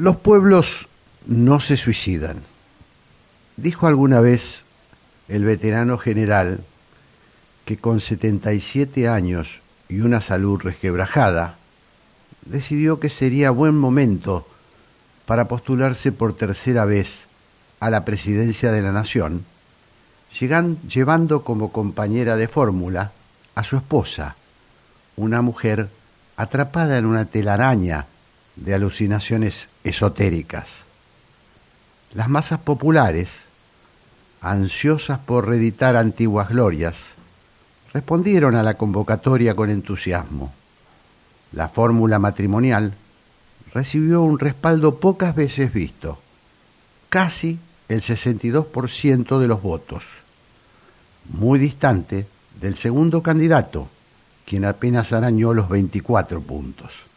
Los pueblos no se suicidan. Dijo alguna vez el veterano general que con 77 años y una salud resquebrajada, decidió que sería buen momento para postularse por tercera vez a la presidencia de la nación, llevando como compañera de fórmula a su esposa, una mujer atrapada en una telaraña de alucinaciones esotéricas. Las masas populares, ansiosas por reeditar antiguas glorias, respondieron a la convocatoria con entusiasmo. La fórmula matrimonial recibió un respaldo pocas veces visto, casi el 62% de los votos, muy distante del segundo candidato, quien apenas arañó los 24 puntos.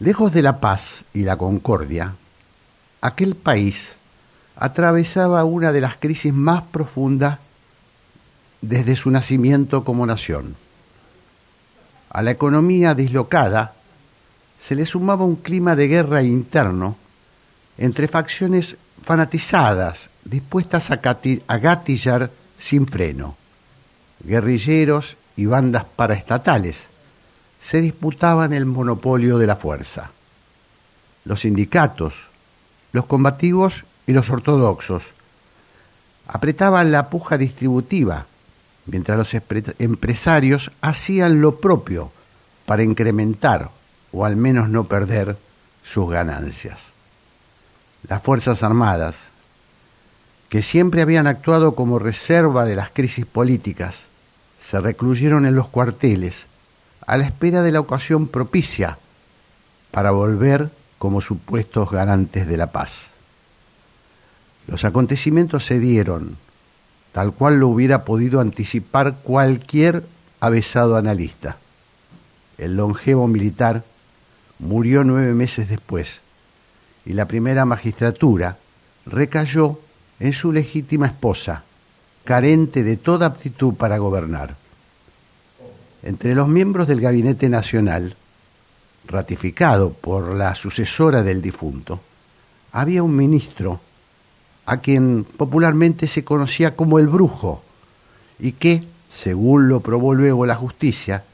Lejos de la paz y la concordia, aquel país atravesaba una de las crisis más profundas desde su nacimiento como nación. A la economía dislocada se le sumaba un clima de guerra interno entre facciones fanatizadas, dispuestas a, gatillar sin freno. Guerrilleros y bandas paraestatales se disputaban el monopolio de la fuerza. Los sindicatos, los combativos y los ortodoxos apretaban la puja distributiva mientras los empresarios hacían lo propio para incrementar o al menos no perder sus ganancias. Las Fuerzas Armadas, que siempre habían actuado como reserva de las crisis políticas, se recluyeron en los cuarteles a la espera de la ocasión propicia para volver como supuestos garantes de la paz. Los acontecimientos se dieron tal cual lo hubiera podido anticipar cualquier avesado analista. El longevo militar murió nueve meses después y la primera magistratura recayó en su legítima esposa, carente de toda aptitud para gobernar. Entre los miembros del Gabinete Nacional, ratificado por la sucesora del difunto, había un ministro a quien popularmente se conocía como el brujo, y que, según lo probó luego la justicia,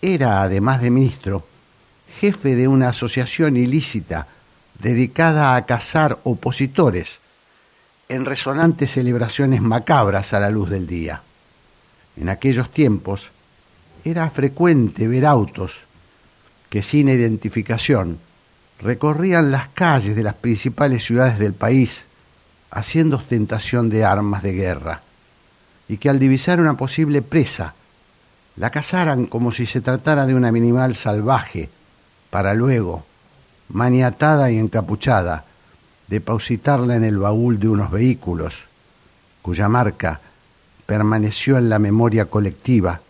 era, además de ministro, jefe de una asociación ilícita dedicada a cazar opositores en resonantes celebraciones macabras a la luz del día. En aquellos tiempos era frecuente ver autos que sin identificación recorrían las calles de las principales ciudades del país haciendo ostentación de armas de guerra, y que al divisar una posible presa, la cazaran como si se tratara de un animal salvaje, para luego, maniatada y encapuchada, depositarla en el baúl de unos vehículos, cuya marca permaneció en la memoria colectiva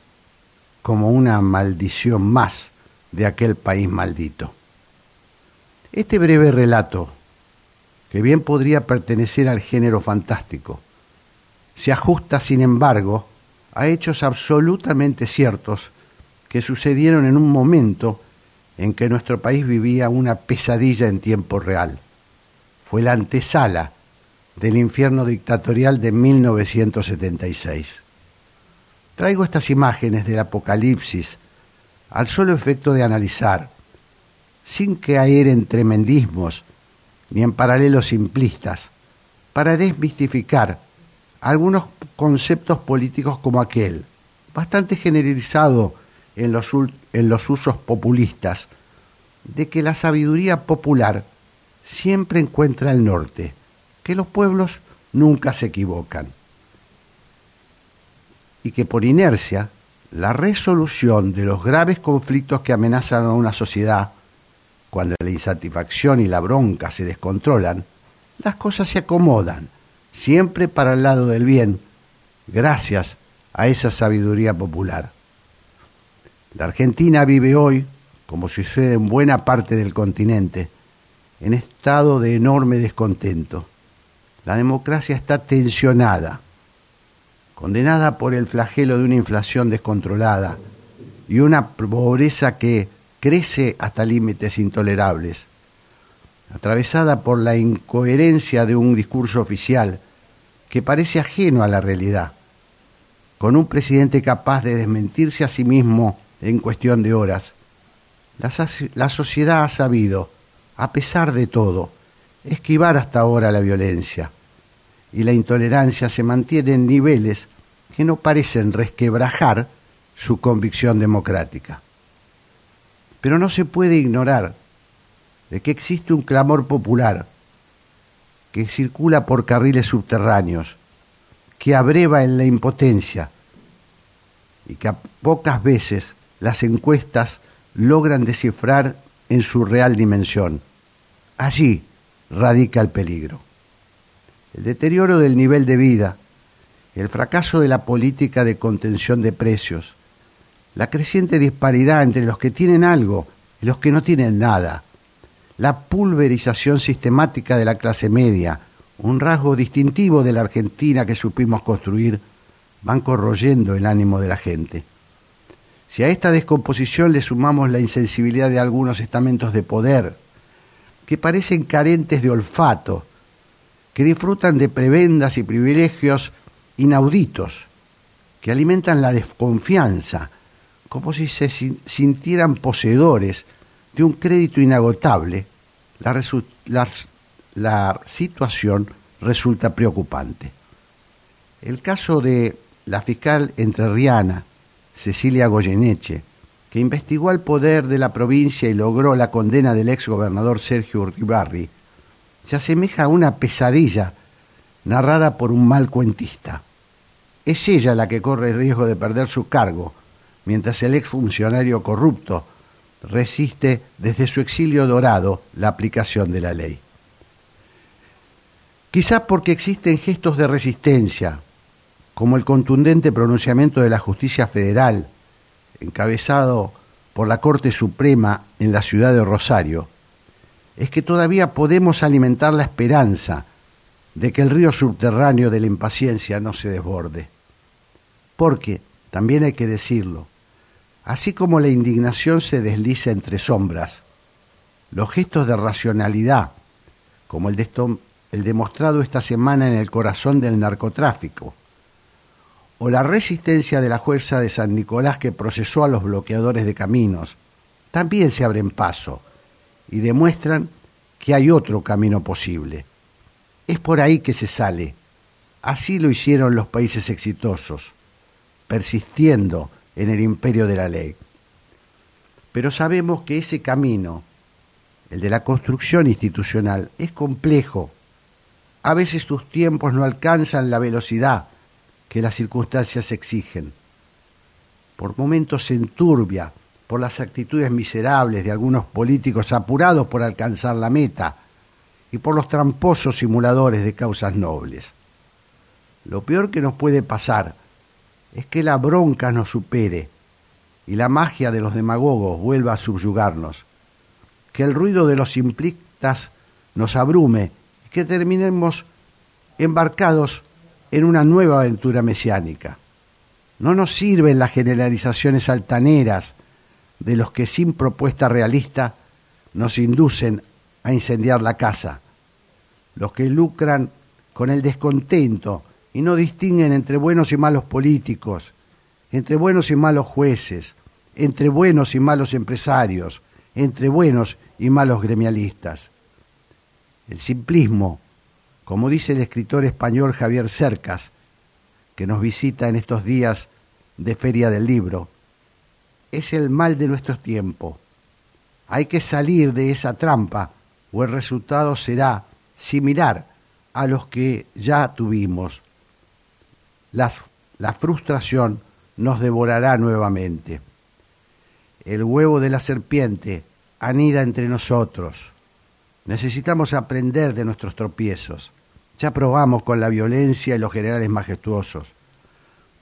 como una maldición más de aquel país maldito. Este breve relato que bien podría pertenecer al género fantástico. Se ajusta, sin embargo, a hechos absolutamente ciertos que sucedieron en un momento en que nuestro país vivía una pesadilla en tiempo real. Fue la antesala del infierno dictatorial de 1976. Traigo estas imágenes del Apocalipsis al solo efecto de analizar, sin caer en tremendismos ni en paralelos simplistas, para desmistificar algunos conceptos políticos como aquel, bastante generalizado en los, en los usos populistas, de que la sabiduría popular siempre encuentra el norte, que los pueblos nunca se equivocan y que por inercia la resolución de los graves conflictos que amenazan a una sociedad cuando la insatisfacción y la bronca se descontrolan, las cosas se acomodan, siempre para el lado del bien, gracias a esa sabiduría popular. La Argentina vive hoy, como sucede en buena parte del continente, en estado de enorme descontento. La democracia está tensionada, condenada por el flagelo de una inflación descontrolada y una pobreza que crece hasta límites intolerables. atravesada por la incoherencia de un discurso oficial que parece ajeno a la realidad, con un presidente capaz de desmentirse a sí mismo en cuestión de horas, la, sociedad ha sabido, a pesar de todo, esquivar hasta ahora la violencia y la intolerancia se mantiene en niveles que no parecen resquebrajar su convicción democrática. Pero no se puede ignorar de que existe un clamor popular que circula por carriles subterráneos, que abreva en la impotencia y que a pocas veces las encuestas logran descifrar en su real dimensión. Allí radica el peligro. El deterioro del nivel de vida, el fracaso de la política de contención de precios, la creciente disparidad entre los que tienen algo y los que no tienen nada, la pulverización sistemática de la clase media, un rasgo distintivo de la Argentina que supimos construir, van corroyendo el ánimo de la gente. Si a esta descomposición le sumamos la insensibilidad de algunos estamentos de poder, que parecen carentes de olfato, que disfrutan de prebendas y privilegios inauditos, que alimentan la desconfianza, como si se sintieran poseedores de un crédito inagotable, la, situación resulta preocupante. El caso de la fiscal entrerriana, Cecilia Goyeneche, que investigó al poder de la provincia y logró la condena del ex gobernador Sergio Uribarri, se asemeja a una pesadilla narrada por un mal cuentista. Es ella la que corre el riesgo de perder su cargo, mientras el ex funcionario corrupto resiste desde su exilio dorado la aplicación de la ley. Quizás porque existen gestos de resistencia, como el contundente pronunciamiento de la justicia federal, encabezado por la Corte Suprema en la ciudad de Rosario, es que todavía podemos alimentar la esperanza de que el río subterráneo de la impaciencia no se desborde. Porque, también hay que decirlo, Así como la indignación se desliza entre sombras, los gestos de racionalidad, como el, demostrado esta semana en el corazón del narcotráfico, o la resistencia de la fuerza de San Nicolás que procesó a los bloqueadores de caminos, también se abren paso y demuestran que hay otro camino posible. Es por ahí que se sale. Así lo hicieron los países exitosos, persistiendo en el imperio de la ley. Pero sabemos que ese camino, el de la construcción institucional, es complejo. A veces sus tiempos no alcanzan la velocidad que las circunstancias exigen. Por momentos se enturbia por las actitudes miserables de algunos políticos apurados por alcanzar la meta y por los tramposos simuladores de causas nobles. Lo peor que nos puede pasar es que la bronca nos supere y la magia de los demagogos vuelva a subyugarnos, que el ruido de los simplistas nos abrume y que terminemos embarcados en una nueva aventura mesiánica. No nos sirven las generalizaciones altaneras de los que sin propuesta realista nos inducen a incendiar la casa, los que lucran con el descontento y no distinguen entre buenos y malos políticos, entre buenos y malos jueces, entre buenos y malos empresarios, entre buenos y malos gremialistas. El simplismo, como dice el escritor español Javier Cercas, que nos visita en estos días de Feria del Libro, es el mal de nuestro tiempo. Hay que salir de esa trampa o el resultado será similar a los que ya tuvimos la, frustración nos devorará nuevamente. El huevo de la serpiente anida entre nosotros. Necesitamos aprender de nuestros tropiezos. Ya probamos con la violencia y los generales majestuosos.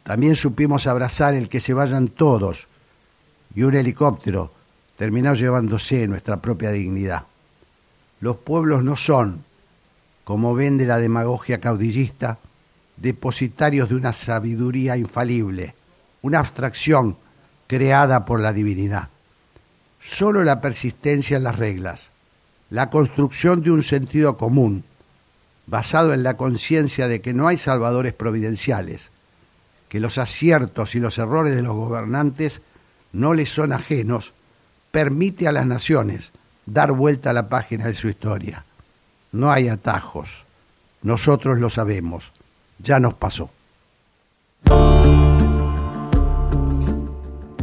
También supimos abrazar el que se vayan todos y un helicóptero terminó llevándose nuestra propia dignidad. Los pueblos no son, como vende la demagogia caudillista, depositarios de una sabiduría infalible, una abstracción creada por la divinidad. Solo la persistencia en las reglas, la construcción de un sentido común, basado en la conciencia de que no hay salvadores providenciales, que los aciertos y los errores de los gobernantes no les son ajenos, permite a las naciones dar vuelta a la página de su historia. No hay atajos. Nosotros lo sabemos. Ya nos pasó.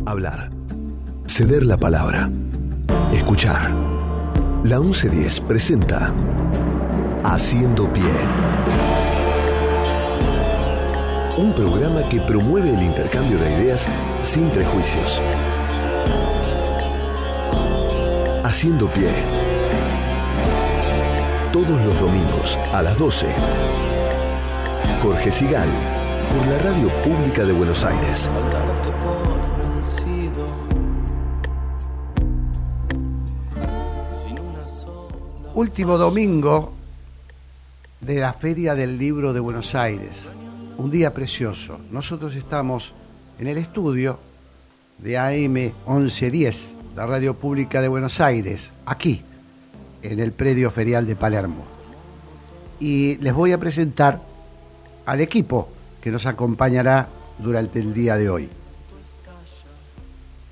Hablar. Ceder la palabra. Escuchar. La 1110 presenta Haciendo Pie. Un programa que promueve el intercambio de ideas sin prejuicios. Haciendo Pie. Todos los domingos a las 12. Jorge Sigal, por la Radio Pública de Buenos Aires. Último domingo de la Feria del Libro de Buenos Aires. Un día precioso. Nosotros estamos en el estudio de AM 1110, la Radio Pública de Buenos Aires, aquí, en el predio ferial de Palermo. Y les voy a presentar al equipo que nos acompañará durante el día de hoy.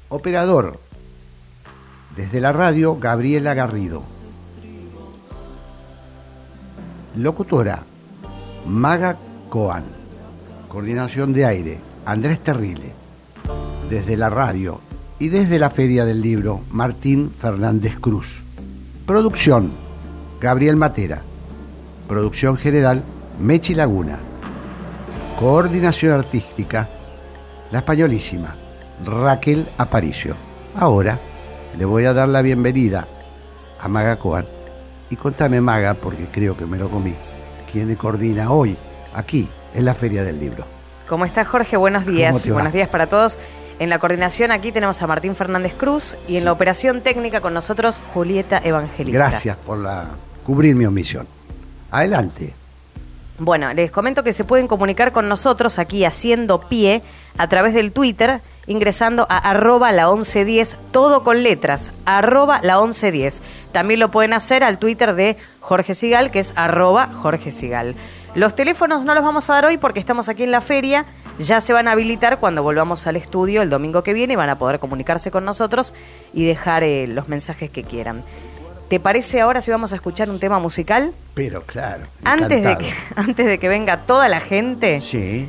Operador, desde la radio, Gabriela Garrido. Locutora, Maga Coan. Coordinación de aire, Andrés Terrile. Desde la radio y desde la Feria del Libro, Martín Fernández Cruz. Producción, Gabriel Matera. Producción general, Mechi Laguna. Coordinación artística, la españolísima, Raquel Aparicio. Ahora le voy a dar la bienvenida a Maga Coan y contame, Maga, porque creo que me lo comí, quién coordina hoy, aquí, en la Feria del Libro. ¿Cómo estás, Jorge? Buenos días. Buenos días para todos. En la coordinación aquí tenemos a Martín Fernández Cruz y en la operación técnica con nosotros Julieta Evangelista. Gracias por la, cubrir mi omisión. Adelante. Bueno, les comento que se pueden comunicar con nosotros aquí haciendo pie a través del Twitter ingresando a arroba la 1110, todo con letras, arroba la 1110. También lo pueden hacer al Twitter de Jorge Sigal, que es arroba Jorge Sigal. Los teléfonos no los vamos a dar hoy porque estamos aquí en la feria, ya se van a habilitar cuando volvamos al estudio el domingo que viene y van a poder comunicarse con nosotros y dejar eh, los mensajes que quieran. ¿Te parece ahora si vamos a escuchar un tema musical? Pero claro. Antes de, que, antes de que venga toda la gente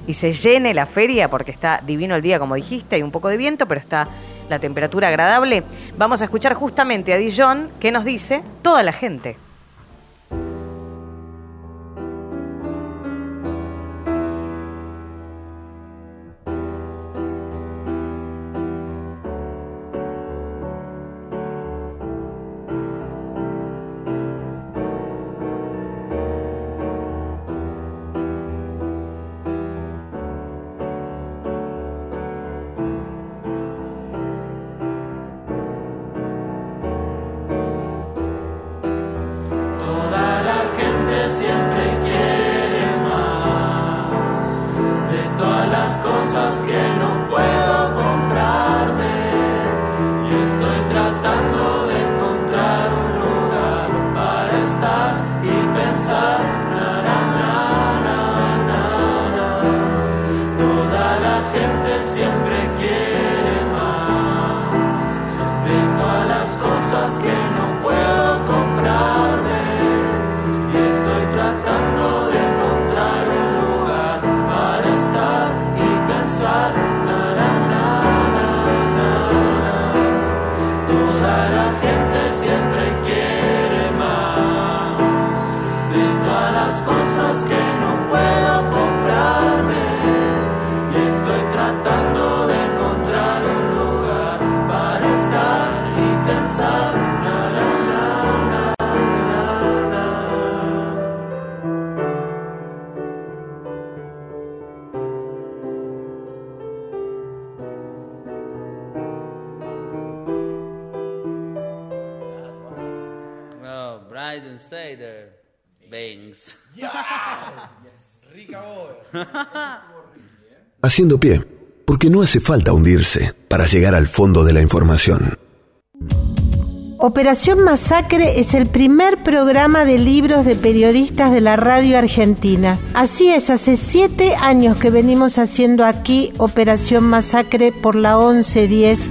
y se llene la feria, porque está divino el día, como dijiste, hay un poco de viento, pero está la temperatura agradable, vamos a escuchar justamente a Dijon que nos dice toda la gente. Haciendo pie, porque no hace falta hundirse para llegar al fondo de la información. Operación Masacre es el primer programa de libros de periodistas de la radio argentina. Así es, hace siete años que venimos haciendo aquí Operación Masacre por la 1110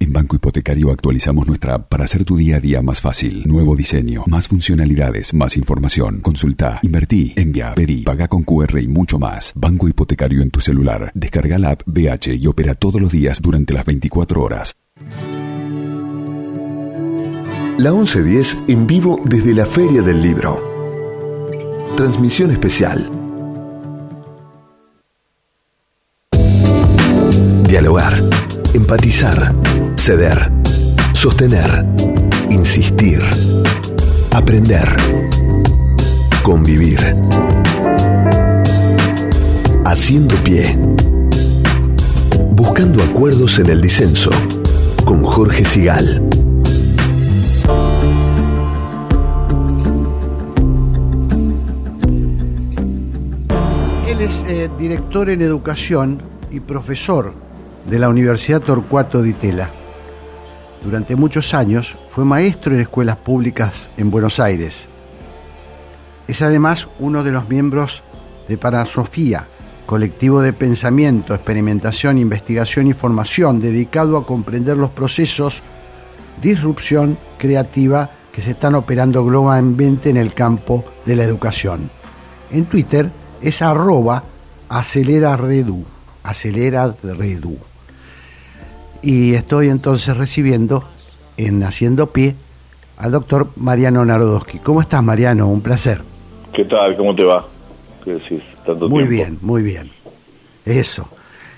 En Banco Hipotecario actualizamos nuestra app para hacer tu día a día más fácil. Nuevo diseño, más funcionalidades, más información. Consulta, invertí, envía, pedí, paga con QR y mucho más. Banco Hipotecario en tu celular. Descarga la app BH y opera todos los días durante las 24 horas. La 1110 en vivo desde la Feria del Libro. Transmisión especial. Dialogar, empatizar, ceder, sostener, insistir, aprender, convivir. Haciendo pie. Buscando acuerdos en el disenso. Con Jorge Sigal. Él es eh, director en educación y profesor de la Universidad Torcuato Di Tella. Durante muchos años fue maestro en escuelas públicas en Buenos Aires. Es además uno de los miembros de Parasofía, colectivo de pensamiento, experimentación, investigación y formación dedicado a comprender los procesos disrupción creativa que se están operando globalmente en el campo de la educación. En Twitter es arroba acelera redu, acelera redu. Y estoy entonces recibiendo en Haciendo Pie al doctor Mariano Narodowski. ¿Cómo estás, Mariano? Un placer. ¿Qué tal? ¿Cómo te va? ¿Qué decís? Tanto Muy tiempo. bien, muy bien. Eso.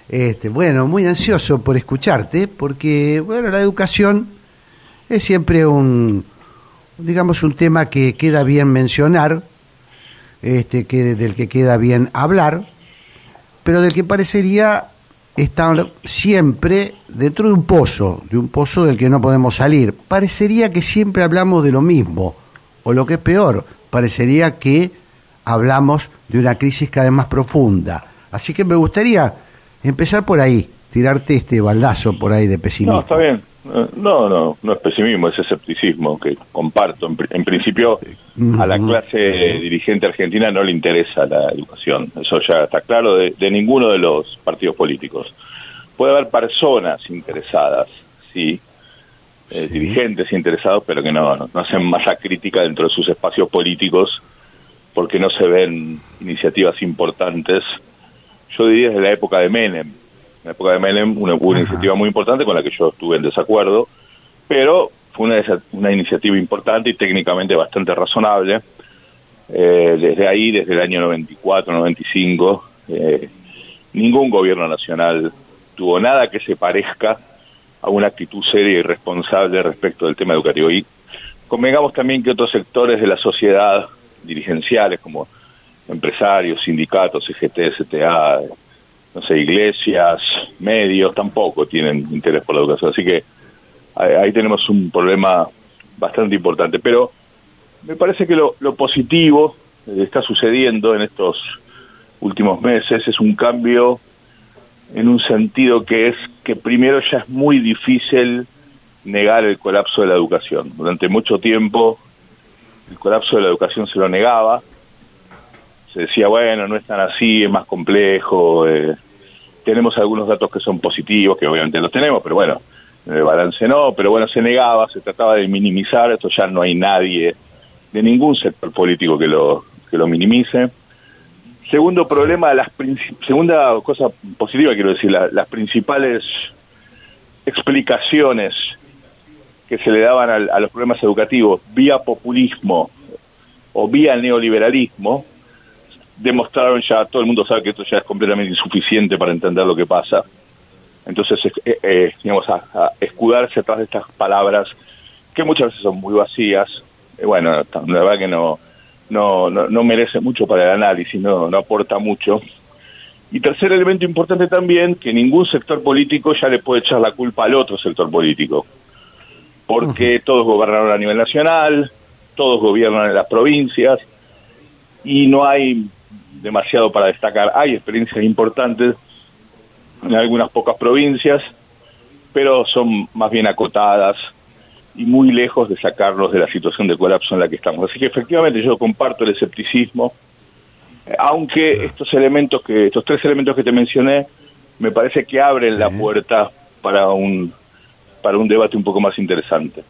Este, bueno, muy ansioso por escucharte, porque bueno, la educación es siempre un, digamos, un tema que queda bien mencionar, este, que del que queda bien hablar, pero del que parecería estar siempre dentro de un pozo, de un pozo del que no podemos salir. Parecería que siempre hablamos de lo mismo, o lo que es peor, parecería que hablamos de una crisis cada vez más profunda. Así que me gustaría empezar por ahí, tirarte este baldazo por ahí de pesimismo. No, está bien. No, no, no es pesimismo, es escepticismo que comparto. En, en principio, a la clase dirigente argentina no le interesa la educación. Eso ya está claro de, de ninguno de los partidos políticos. Puede haber personas interesadas, sí, eh, Sí. dirigentes interesados, pero que no, no, no hacen masa crítica dentro de sus espacios políticos porque no se ven iniciativas importantes. Yo diría desde la época de Menem. En la época de Menem una, hubo una iniciativa muy importante con la que yo estuve en desacuerdo, pero fue una, una iniciativa importante y técnicamente bastante razonable. Eh, desde ahí, desde el año 94, 95, eh, ningún gobierno nacional tuvo nada que se parezca a una actitud seria y responsable respecto del tema educativo. Y convengamos también que otros sectores de la sociedad, dirigenciales como empresarios, sindicatos, CGT, CTA, no sé, iglesias, medios, tampoco tienen interés por la educación. Así que ahí, tenemos un problema bastante importante. Pero me parece que lo, lo positivo que está sucediendo en estos últimos meses es un cambio en un sentido que es que primero ya es muy difícil negar el colapso de la educación. Durante mucho tiempo el colapso de la educación se lo negaba, se decía, bueno, no es tan así, es más complejo, eh, tenemos algunos datos que son positivos, que obviamente los tenemos, pero bueno, en el balance no, pero bueno, se negaba, se trataba de minimizar, esto ya no hay nadie de ningún sector político que lo, que lo minimice. Segundo problema, las segunda cosa positiva quiero decir, las principales explicaciones que se le daban a, los problemas educativos vía populismo o vía neoliberalismo demostraron ya, todo el mundo sabe que esto ya es completamente insuficiente para entender lo que pasa. Entonces, eh, eh, digamos, a, escudarse atrás de estas palabras que muchas veces son muy vacías, eh, bueno, la verdad que no, no, no, merece mucho para el análisis, no, no aporta mucho. Y tercer elemento importante también, que ningún sector político ya le puede echar la culpa al otro sector político, porque todos gobernaron a nivel nacional, todos gobiernan en las provincias, y no hay demasiado para destacar. Hay experiencias importantes en algunas pocas provincias, pero son más bien acotadas y muy lejos de sacarlos de la situación de colapso en la que estamos. Así que efectivamente yo comparto el escepticismo, aunque estos elementos que estos tres elementos que te mencioné me parece que abren la puerta para un para un debate un poco más interesante.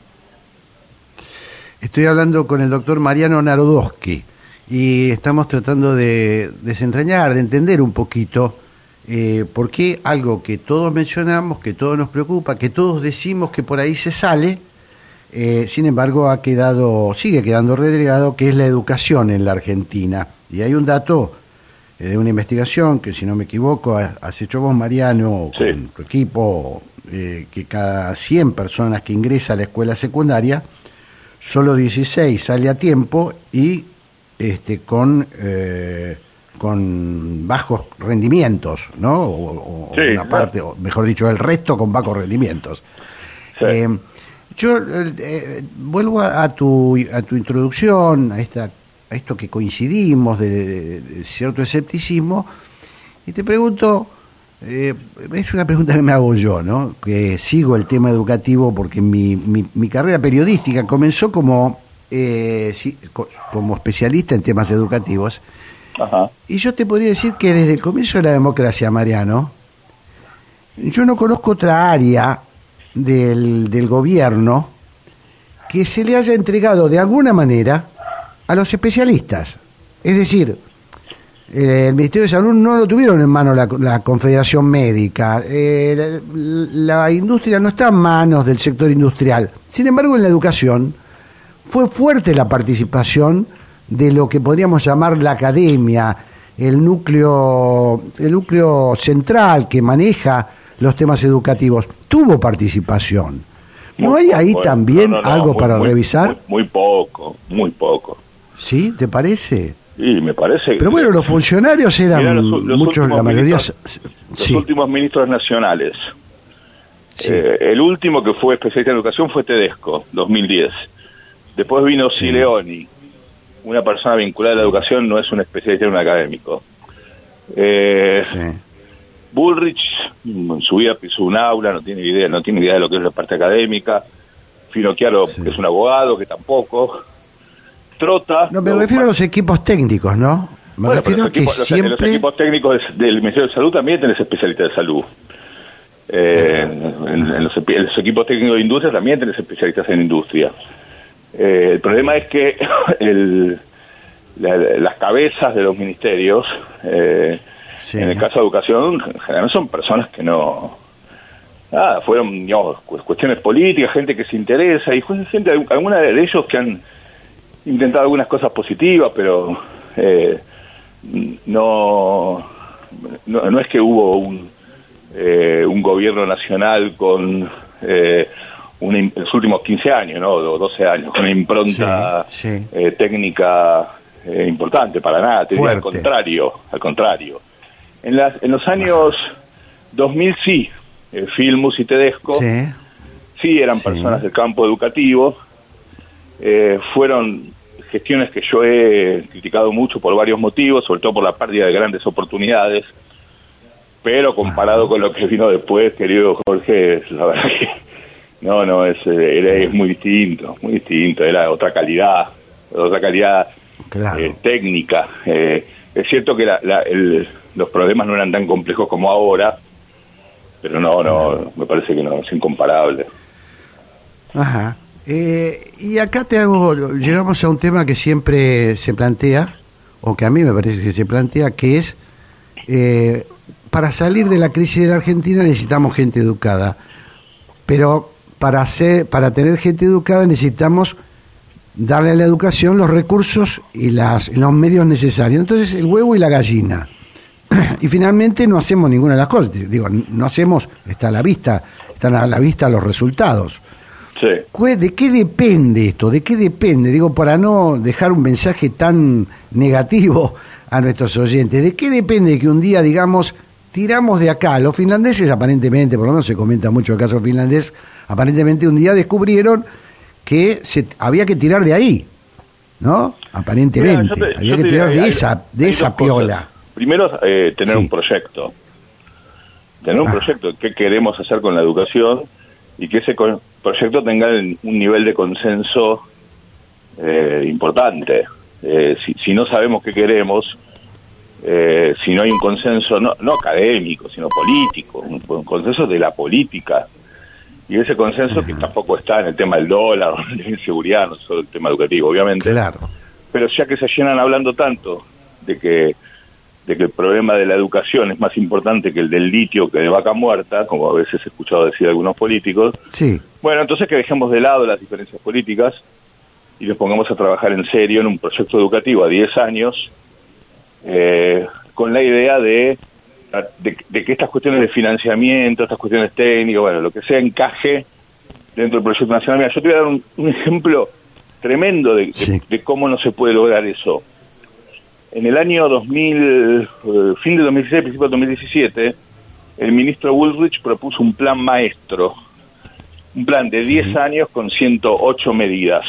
Estoy hablando con el doctor Mariano Narodowski y estamos tratando de desentrañar, de entender un poquito eh, por qué algo que todos mencionamos, que todos nos preocupa, que todos decimos que por ahí se sale, eh, sin embargo, ha quedado, sigue quedando relegado, que es la educación en la Argentina. Y hay un dato eh, de una investigación que, si no me equivoco, has hecho vos, Mariano, con tu equipo, eh, que cada 100 personas que ingresa a la escuela secundaria, solo 16 sale a tiempo y este, con, con bajos rendimientos, ¿no? O, una parte, o mejor dicho, el resto con bajos rendimientos. Yo eh, eh, vuelvo a, tu, a tu introducción, a, esta, a esto que coincidimos de, cierto escepticismo, y te pregunto, eh, es una pregunta que me hago yo, ¿no? que sigo el tema educativo porque mi, mi, carrera periodística comenzó como, como especialista en temas educativos, y yo te podría decir que desde el comienzo de la democracia, Mariano, yo no conozco otra área del, del gobierno que se le haya entregado de alguna manera a los especialistas. Es decir, eh, el Ministerio de Salud no lo tuvieron en mano la, Confederación Médica, eh, la, industria no está en manos del sector industrial. Sin embargo, en la educación fue fuerte la participación de lo que podríamos llamar la academia, el núcleo, el núcleo central que maneja los temas educativos, tuvo participación. ¿No hay ahí también algo para revisar? Muy, poco, muy poco. ¿Sí? ¿Te parece? Sí, me parece. Pero bueno, los funcionarios eran muchos, la mayoría. Los últimos ministros nacionales. Eh, el último que fue especialista en educación fue Tedesco, 2010. Después vino Sileoni, una persona vinculada a la educación, no es un especialista en un académico. Eh, Bullrich en su vida pisó un aula, no tiene idea, no tiene idea de lo que es la parte académica. Finocchiaro que es un abogado, que tampoco. Trota. No, me refiero a los equipos técnicos, ¿no? Me refiero a que siempre... los equipos técnicos del Ministerio de Salud también tenés especialistas de salud. Eh, en, los, equipos técnicos de industria también tenés especialistas en industria. Eh, el problema es que el, las cabezas de los ministerios eh, en el caso de educación, en general son personas que no... Nada, fueron digamos, cuestiones políticas, gente que se interesa, y gente, alguna de ellos que han intentado algunas cosas positivas, pero eh, no, no, es que hubo un, eh, un gobierno nacional con eh, en los últimos 15 años, ¿no? O 12 años, con una impronta eh, técnica importante, para nada, te al contrario, al contrario. En, las, en los años 2000 sí, eh, Filmus y Tedesco sí, eran personas del campo educativo, eh, fueron gestiones que yo he criticado mucho por varios motivos, sobre todo por la pérdida de grandes oportunidades, pero comparado con lo que vino después, querido Jorge, la verdad que no, no, es, eh, era, es muy distinto, muy distinto, era otra calidad, otra calidad técnica. es cierto que la, el, los problemas no eran tan complejos como ahora, pero no, no, me parece que no, es incomparable. Ajá. Eh, y acá te hago, llegamos a un tema que siempre se plantea, o que a mí me parece que se plantea, que es, eh, para salir de la crisis de la Argentina necesitamos gente educada, pero para, hacer, para tener gente educada necesitamos darle a la educación los recursos y las, los medios necesarios. Entonces, el huevo y la gallina. y finalmente no hacemos ninguna de las cosas. Digo, no hacemos, está a la vista, están a la vista los resultados. ¿De qué depende esto? ¿De qué depende? Digo, para no dejar un mensaje tan negativo a nuestros oyentes, ¿de qué depende que un día, digamos, tiramos de acá? Los finlandeses, aparentemente, por lo menos se comenta mucho el caso finlandés, aparentemente un día descubrieron que se, había que tirar de ahí, ¿no? Aparentemente, había que tirar de esa, de esa piola. Primero, eh, tener un proyecto. Tener un ah. proyecto, qué queremos hacer con la educación y que ese proyecto tenga un nivel de consenso eh, importante. Eh, si, no sabemos qué queremos, eh, si no hay un consenso, no, no académico, sino político, un, consenso de la política, y ese consenso que tampoco está en el tema del dólar, de la inseguridad, no solo el tema educativo, obviamente. Claro. Pero ya que se llenan hablando tanto de que de que el problema de la educación es más importante que el del litio que de vaca muerta, como a veces he escuchado decir algunos políticos. Sí. Bueno, entonces que dejemos de lado las diferencias políticas y nos pongamos a trabajar en serio en un proyecto educativo a 10 años eh, con la idea de, de, que estas cuestiones de financiamiento, estas cuestiones técnicas, bueno, lo que sea encaje dentro del proyecto nacional. Mira, yo te voy a dar un, ejemplo tremendo de, de cómo no se puede lograr eso en el año 2000, eh, fin de 2016, principio de 2017, el ministro Woolrich propuso un plan maestro, un plan de 10 años con 108 medidas.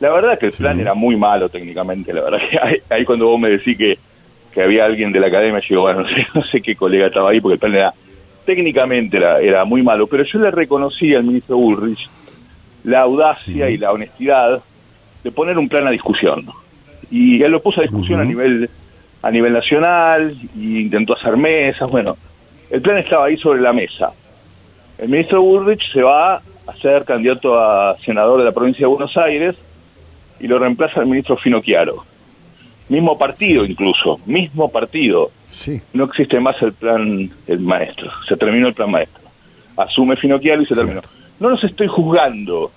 La verdad que el plan era muy malo técnicamente, la verdad que ahí, cuando vos me decís que, que había alguien de la academia, yo digo, bueno, no sé, no sé qué colega estaba ahí, porque el plan era, técnicamente era, era muy malo, pero yo le reconocí al ministro Woolrich la audacia y la honestidad de poner un plan a discusión y él lo puso a discusión a nivel a nivel nacional y intentó hacer mesas, bueno, el plan estaba ahí sobre la mesa. El ministro Burrich se va a ser candidato a senador de la provincia de Buenos Aires y lo reemplaza el ministro Finocchiaro. Mismo partido incluso, mismo partido. Sí. No existe más el plan el maestro, se terminó el plan maestro. Asume Finocchiaro y se terminó. No nos estoy juzgando,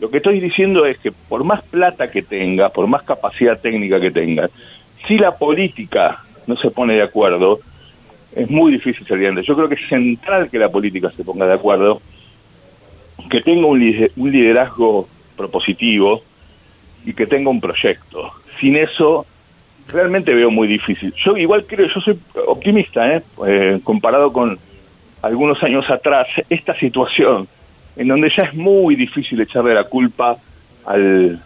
lo que estoy diciendo es que por más plata que tenga, por más capacidad técnica que tenga, si la política no se pone de acuerdo, es muy difícil salir adelante. Yo creo que es central que la política se ponga de acuerdo, que tenga un liderazgo propositivo y que tenga un proyecto. Sin eso, realmente veo muy difícil. Yo igual creo, yo soy optimista, ¿eh? eh comparado con algunos años atrás, esta situación en donde ya es muy difícil echarle la culpa al,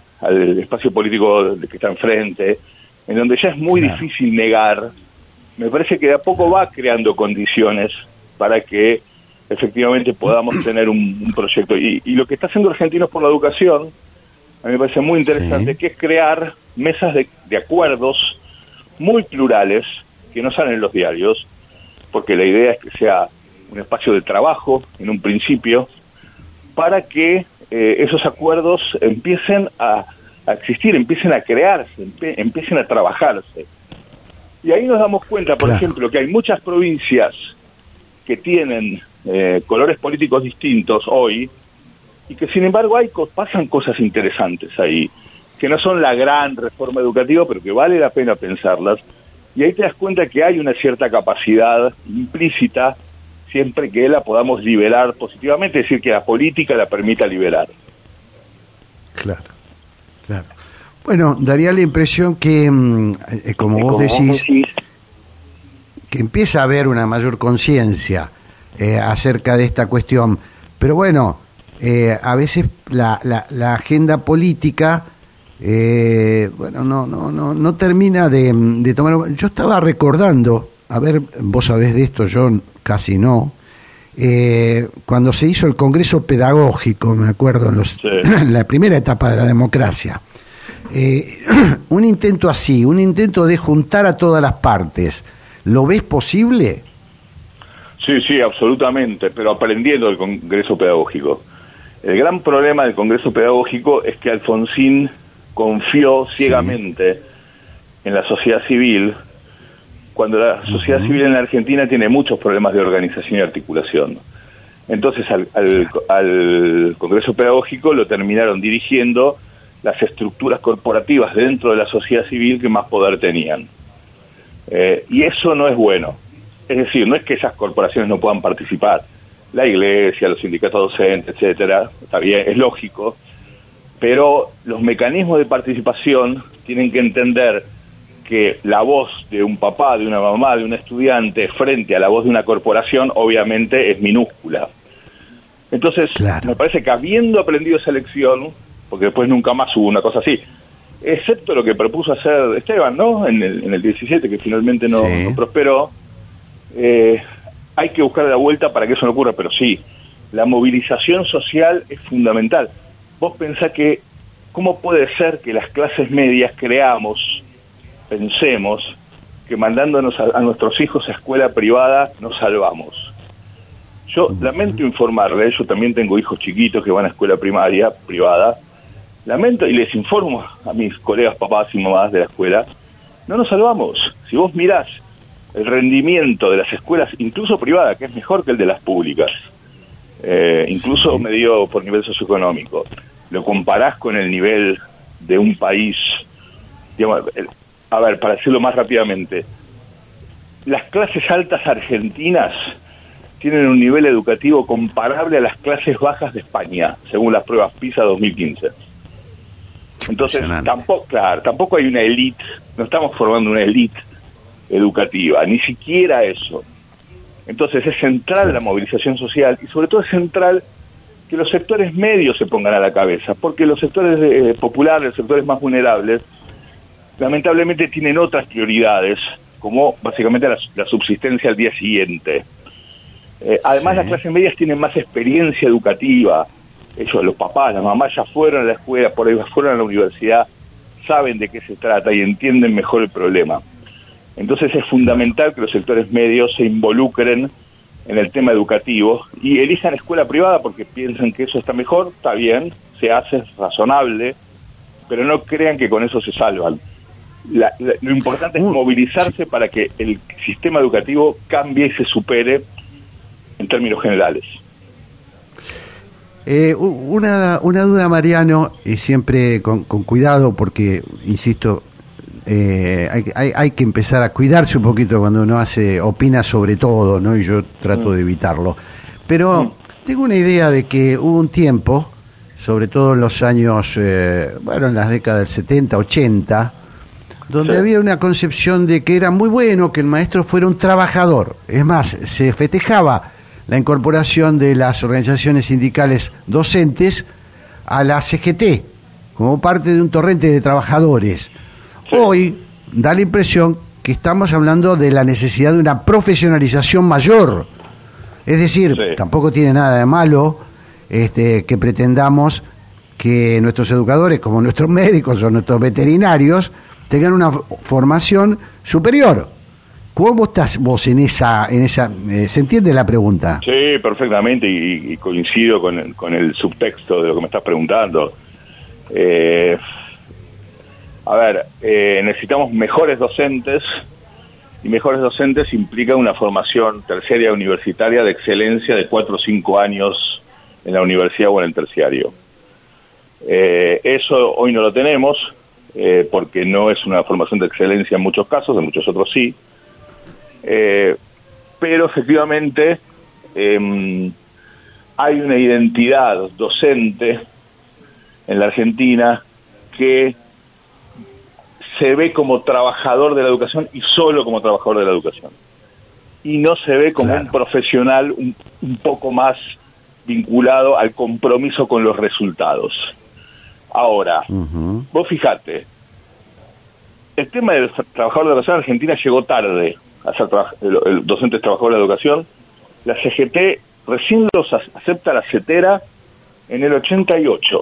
espacio político que está enfrente, en donde ya es muy difícil negar, me parece que de a poco va creando condiciones para que efectivamente podamos tener un, proyecto. Y, lo que está haciendo Argentinos por la Educación, a mí me parece muy interesante, que es crear mesas de, de acuerdos muy plurales que no salen en los diarios, porque la idea es que sea un espacio de trabajo en un principio, para que eh, esos acuerdos empiecen a, existir, empiecen a crearse, empiecen a trabajarse. Y ahí nos damos cuenta, por ejemplo, que hay muchas provincias que tienen eh, colores políticos distintos hoy y que sin embargo hay pasan cosas interesantes ahí, que no son la gran reforma educativa, pero que vale la pena pensarlas. Y ahí te das cuenta que hay una cierta capacidad implícita siempre que la podamos liberar positivamente, es decir, que la política la permita liberar. Claro, claro. Bueno, daría la impresión que, mm, eh, como, vos, decís, que empieza a haber una mayor conciencia eh, acerca de esta cuestión, pero bueno, eh, a veces la, la, agenda política bueno, no, no, no, no termina de, de tomar... Yo estaba recordando, a ver, vos sabés de esto, yo casi no. Eh, cuando se hizo el Congreso Pedagógico, me acuerdo, en, los, la primera etapa de la democracia, eh, un intento así, un intento de juntar a todas las partes, ¿lo ves posible? Sí, sí, absolutamente, pero aprendiendo del Congreso Pedagógico. El gran problema del Congreso Pedagógico es que Alfonsín confió ciegamente en la sociedad civil cuando la sociedad civil en la Argentina tiene muchos problemas de organización y articulación. Entonces al, al, Congreso Pedagógico lo terminaron dirigiendo las estructuras corporativas dentro de la sociedad civil que más poder tenían. Eh, y eso no es bueno. Es decir, no es que esas corporaciones no puedan participar. La iglesia, los sindicatos docentes, etcétera, está bien, es lógico, pero los mecanismos de participación tienen que entender que la voz de un papá, de una mamá, de un estudiante frente a la voz de una corporación obviamente es minúscula. Entonces, me parece que habiendo aprendido esa lección, porque después nunca más hubo una cosa así, excepto lo que propuso hacer Esteban, ¿no? En el, en el 17, que finalmente no, prosperó, eh, hay que buscar la vuelta para que eso no ocurra, pero sí, la movilización social es fundamental. Vos pensás que, ¿cómo puede ser que las clases medias creamos, pensemos, que mandándonos a, a nuestros hijos a escuela privada nos salvamos? Yo lamento informarle, yo también tengo hijos chiquitos que van a escuela primaria privada, lamento y les informo a mis colegas papás y mamás de la escuela, no nos salvamos. Si vos mirás el rendimiento de las escuelas, incluso privadas, que es mejor que el de las públicas, eh, incluso medio por nivel socioeconómico, lo comparás con el nivel de un país, digamos, a ver, para decirlo más rápidamente, las clases altas argentinas tienen un nivel educativo comparable a las clases bajas de España, según las pruebas PISA 2015. Entonces, tampoco, claro, tampoco hay una élite, no estamos formando una élite educativa, ni siquiera eso. Entonces es central la movilización social y sobre todo es central que los sectores medios se pongan a la cabeza, porque los sectores eh, populares, los sectores más vulnerables, lamentablemente tienen otras prioridades, como básicamente la, subsistencia al día siguiente. Eh, además, las clases medias tienen más experiencia educativa, ellos, los papás, las mamás ya fueron a la escuela, por ahí fueron a la universidad, saben de qué se trata y entienden mejor el problema. Entonces es fundamental que los sectores medios se involucren en el tema educativo y elijan escuela privada porque piensan que eso está mejor, está bien, se hace, es razonable, pero no crean que con eso se salvan. lo importante es movilizarse para que el sistema educativo cambie y se supere en términos generales. Eh, una, una duda, Mariano, y siempre con, cuidado porque, insisto, eh, hay, hay, que empezar a cuidarse un poquito cuando uno hace, opina sobre todo, ¿no? Y yo trato de evitarlo. Pero mm. tengo una idea de que hubo un tiempo, sobre todo en los años, eh, bueno, en las décadas del 70, 80, donde había una concepción de que era muy bueno que el maestro fuera un trabajador. Es más, se festejaba la incorporación de las organizaciones sindicales docentes a la CGT como parte de un torrente de trabajadores. Hoy da la impresión que estamos hablando de la necesidad de una profesionalización mayor. Es decir, tampoco tiene nada de malo este, que pretendamos que nuestros educadores, como nuestros médicos o nuestros veterinarios, tengan una formación superior. ¿Cómo estás vos en esa, en esa, eh, se entiende la pregunta? Sí, perfectamente y, coincido con el, con el subtexto de lo que me estás preguntando. Eh, a ver, eh, necesitamos mejores docentes y mejores docentes implica una formación terciaria universitaria de excelencia de cuatro o cinco años en la universidad o en el terciario. eso hoy no lo tenemos porque no es una formación de excelencia en muchos casos, en muchos otros sí eh, pero efectivamente em, hay una identidad docente en la Argentina que se ve como trabajador de la educación y solo como trabajador de la educación. Y no se ve como un profesional un, poco más vinculado al compromiso con los resultados. Ahora, vos fijate, el tema del trabajador de la educación en Argentina llegó tarde el, el docentes trabajadores de la educación, la CGT recién los acepta la CETERA en el 88.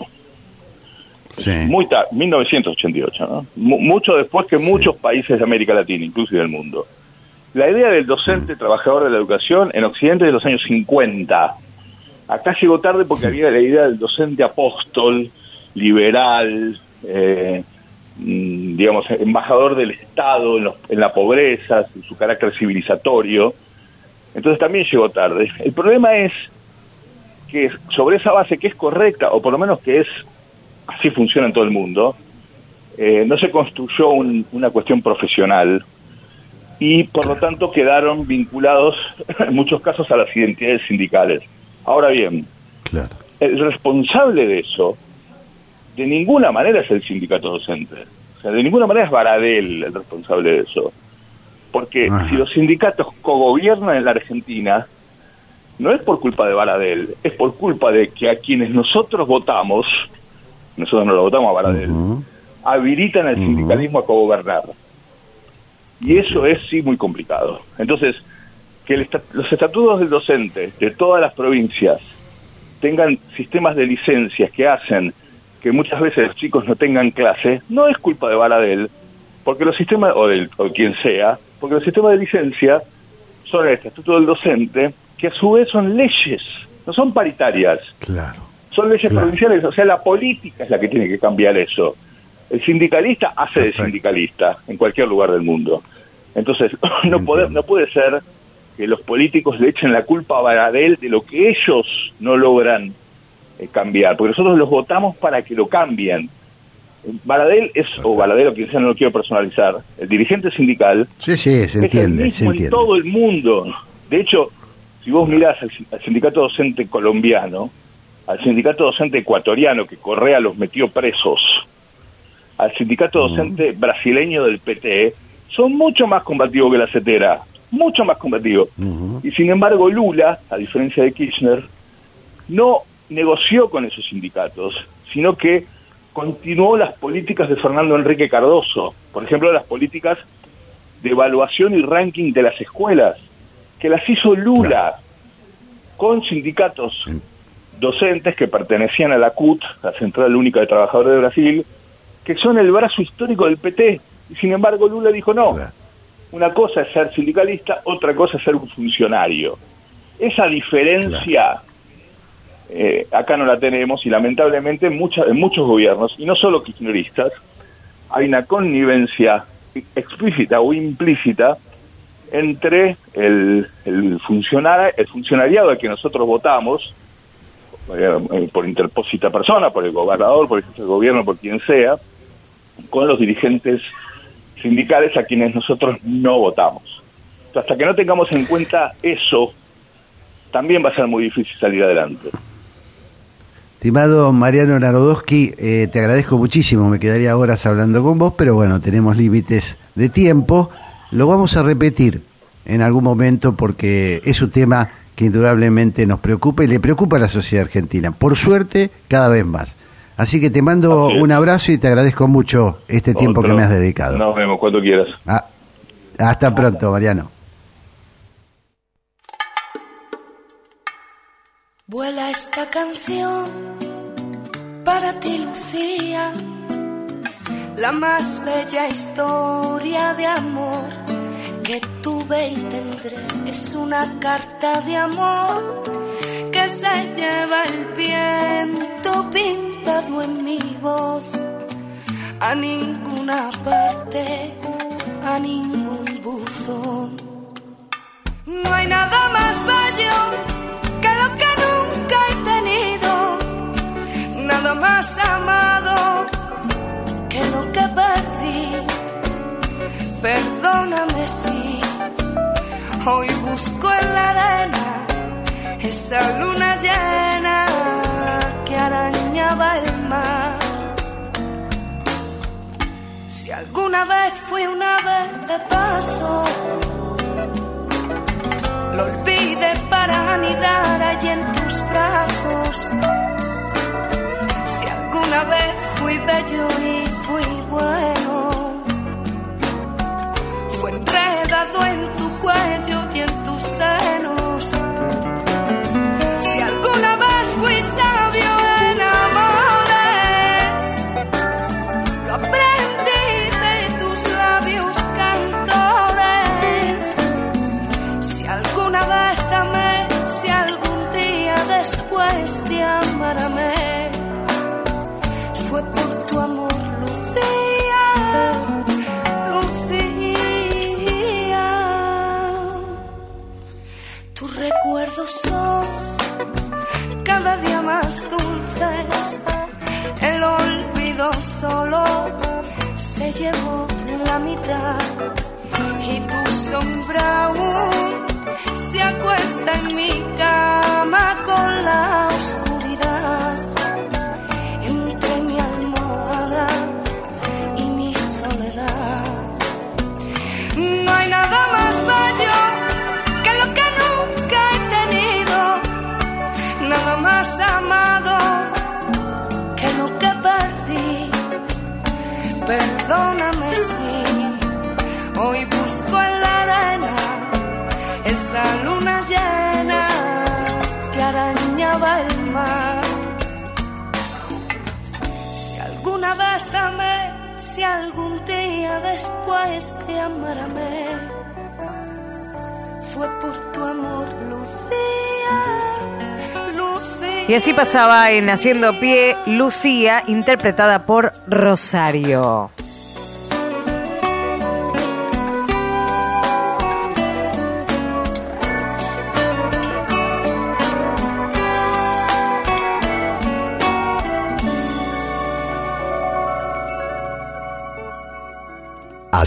Sí. Muy 1988, ¿no? mucho después que muchos países de América Latina, incluso del mundo. La idea del docente trabajador de la educación en Occidente de los años 50. Acá llegó tarde porque había la idea del docente apóstol, liberal, eh, mm, digamos, embajador del Estado en, en la pobreza, en su carácter civilizatorio. Entonces también llegó tarde. El problema es que sobre esa base que es correcta, o por lo menos que es así funciona en todo el mundo, eh, no se construyó una cuestión profesional y por lo tanto quedaron vinculados en muchos casos a las identidades sindicales. Ahora bien, el responsable de eso de ninguna manera es el sindicato docente. O sea, de ninguna manera es Baradel el responsable de eso. Porque si los sindicatos cogobiernan en la Argentina, no es por culpa de Baradel, es por culpa de que a quienes nosotros votamos, nosotros no lo votamos a Baradel, habilitan al sindicalismo a cogobernar. Y eso es sí muy complicado. Entonces, que los estatutos del docente de todas las provincias tengan sistemas de licencias que hacen que muchas veces los chicos no tengan clase, no es culpa de Baradel, porque los sistemas, o, del, o quien sea, porque los sistemas de licencia son el estatuto del docente, que a su vez son leyes, no son paritarias. Claro. Son leyes provinciales, o sea, la política es la que tiene que cambiar eso. El sindicalista hace de sindicalista en cualquier lugar del mundo. Entonces, no puede, no puede ser que los políticos le echen la culpa a Baradel de lo que ellos no logran eh, cambiar, porque nosotros los votamos para que lo cambien. Baradel es, o Baradel, o quien sea, no lo quiero personalizar, el dirigente sindical sí, sí, se entiende, es el mismo en todo el mundo. De hecho, si vos mirás al, al, sindicato docente colombiano, al sindicato docente ecuatoriano que Correa los metió presos, al sindicato docente brasileño del PT, son mucho más combativos que la CETERA, mucho más combativos. Y sin embargo Lula, a diferencia de Kirchner, no negoció con esos sindicatos, sino que continuó las políticas de Fernando Enrique Cardoso, por ejemplo, las políticas de evaluación y ranking de las escuelas, que las hizo Lula con sindicatos docentes que pertenecían a la CUT, la Central Única de Trabajadores de Brasil, que son el brazo histórico del PT. Y sin embargo Lula dijo no. Una cosa es ser sindicalista, otra cosa es ser un funcionario. Esa diferencia eh, acá no la tenemos y lamentablemente en, en muchos gobiernos, y no solo kirchneristas, hay una connivencia explícita o implícita entre el, el, el funcionariado al que nosotros votamos, por interpósita persona, por el gobernador, por el jefe de gobierno, por quien sea, con los dirigentes sindicales a quienes nosotros no votamos. hasta que no tengamos en cuenta eso, también va a ser muy difícil salir adelante. Estimado Mariano Narodowski, eh, te agradezco muchísimo, me quedaría horas hablando con vos, pero bueno, tenemos límites de tiempo. Lo vamos a repetir en algún momento porque es un tema que indudablemente nos preocupa y le preocupa a la sociedad argentina. Por suerte, cada vez más. Así que te mando un abrazo y te agradezco mucho este tiempo que me has dedicado. Nos vemos cuando quieras. Ah, hasta pronto, Mariano. Vuela esta canción para ti, Lucía, la más bella historia de amor que tuve y tendré. Es una carta de amor que se lleva el viento pintado en mi voz. A ninguna parte, a ningún buzón. No hay nada más bello que lo que nunca he tenido. Nada más amado que lo que perdí. Perdóname si hoy busco en la arena esa luna llena que arañaba el mar. Si alguna vez fui una vez de paso, lo olvidé para anidar allí en tus brazos. Si alguna vez fui bello y fui bueno, en tu cuello se llevó la mitad y tu sombra aún se acuesta en mi cama con la algún día después de amarme, fue por tu amor, Lucía. Lucía. Y así pasaba en Haciendo Pie Lucía, interpretada por Rosario.